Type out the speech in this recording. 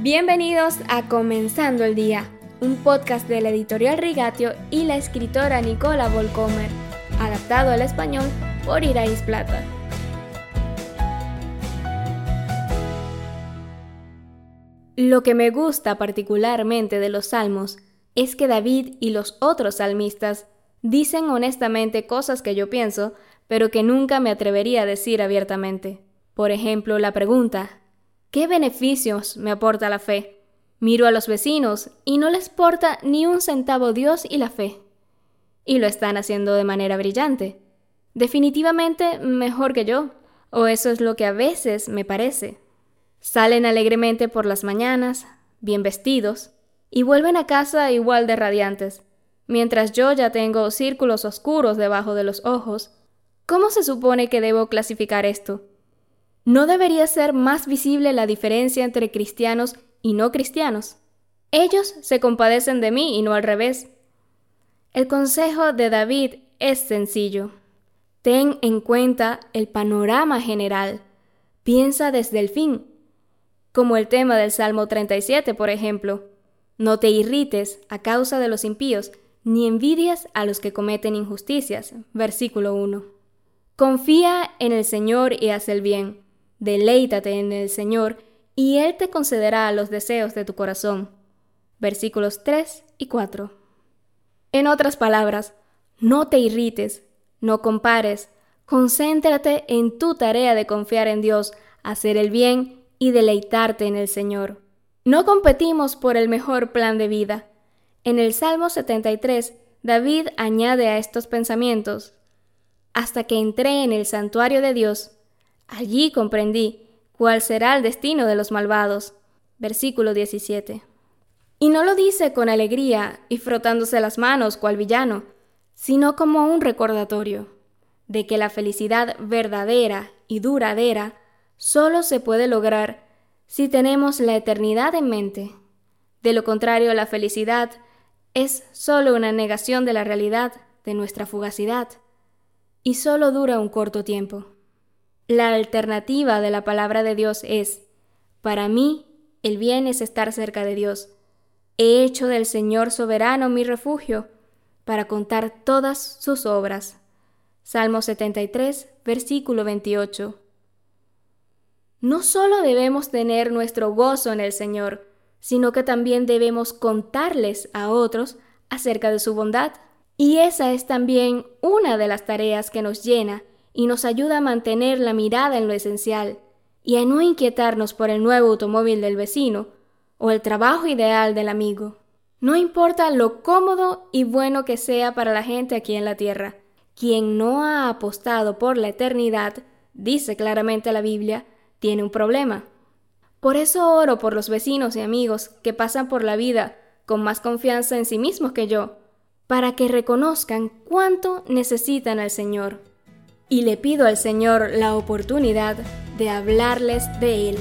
Bienvenidos a Comenzando el Día, un podcast de la editorial Rigatio y la escritora Nicola Volcomer, adaptado al español por Irais Plata. Lo que me gusta particularmente de los salmos es que David y los otros salmistas dicen honestamente cosas que yo pienso, pero que nunca me atrevería a decir abiertamente. Por ejemplo, la pregunta, ¿Qué beneficios me aporta la fe? Miro a los vecinos y no les porta ni un centavo Dios y la fe. Y lo están haciendo de manera brillante. Definitivamente mejor que yo, o eso es lo que a veces me parece. Salen alegremente por las mañanas, bien vestidos, y vuelven a casa igual de radiantes, mientras yo ya tengo círculos oscuros debajo de los ojos. ¿Cómo se supone que debo clasificar esto? ¿No debería ser más visible la diferencia entre cristianos y no cristianos? Ellos se compadecen de mí y no al revés. El consejo de David es sencillo. Ten en cuenta el panorama general. Piensa desde el fin. Como el tema del Salmo 37, por ejemplo. No te irrites a causa de los impíos, ni envidias a los que cometen injusticias. Versículo 1. Confía en el Señor y haz el bien Deleítate en el Señor, y Él te concederá los deseos de tu corazón. Versículos 3 y 4. En otras palabras, no te irrites, no compares, concéntrate en tu tarea de confiar en Dios, hacer el bien y deleitarte en el Señor. No competimos por el mejor plan de vida. En el Salmo 73, David añade a estos pensamientos, hasta que entré en el santuario de Dios, Allí comprendí cuál será el destino de los malvados. Versículo 17. Y no lo dice con alegría y frotándose las manos cual villano, sino como un recordatorio de que la felicidad verdadera y duradera solo se puede lograr si tenemos la eternidad en mente. De lo contrario, la felicidad es solo una negación de la realidad de nuestra fugacidad y solo dura un corto tiempo. La alternativa de la palabra de Dios es, para mí, el bien es estar cerca de Dios. He hecho del Señor soberano mi refugio para contar todas sus obras. Salmo 73, versículo 28. No solo debemos tener nuestro gozo en el Señor, sino que también debemos contarles a otros acerca de su bondad. Y esa es también una de las tareas que nos llena y nos ayuda a mantener la mirada en lo esencial y a no inquietarnos por el nuevo automóvil del vecino o el trabajo ideal del amigo. No importa lo cómodo y bueno que sea para la gente aquí en la tierra, quien no ha apostado por la eternidad, dice claramente la Biblia, tiene un problema. Por eso oro por los vecinos y amigos que pasan por la vida con más confianza en sí mismos que yo, para que reconozcan cuánto necesitan al Señor y le pido al Señor la oportunidad de hablarles de Él.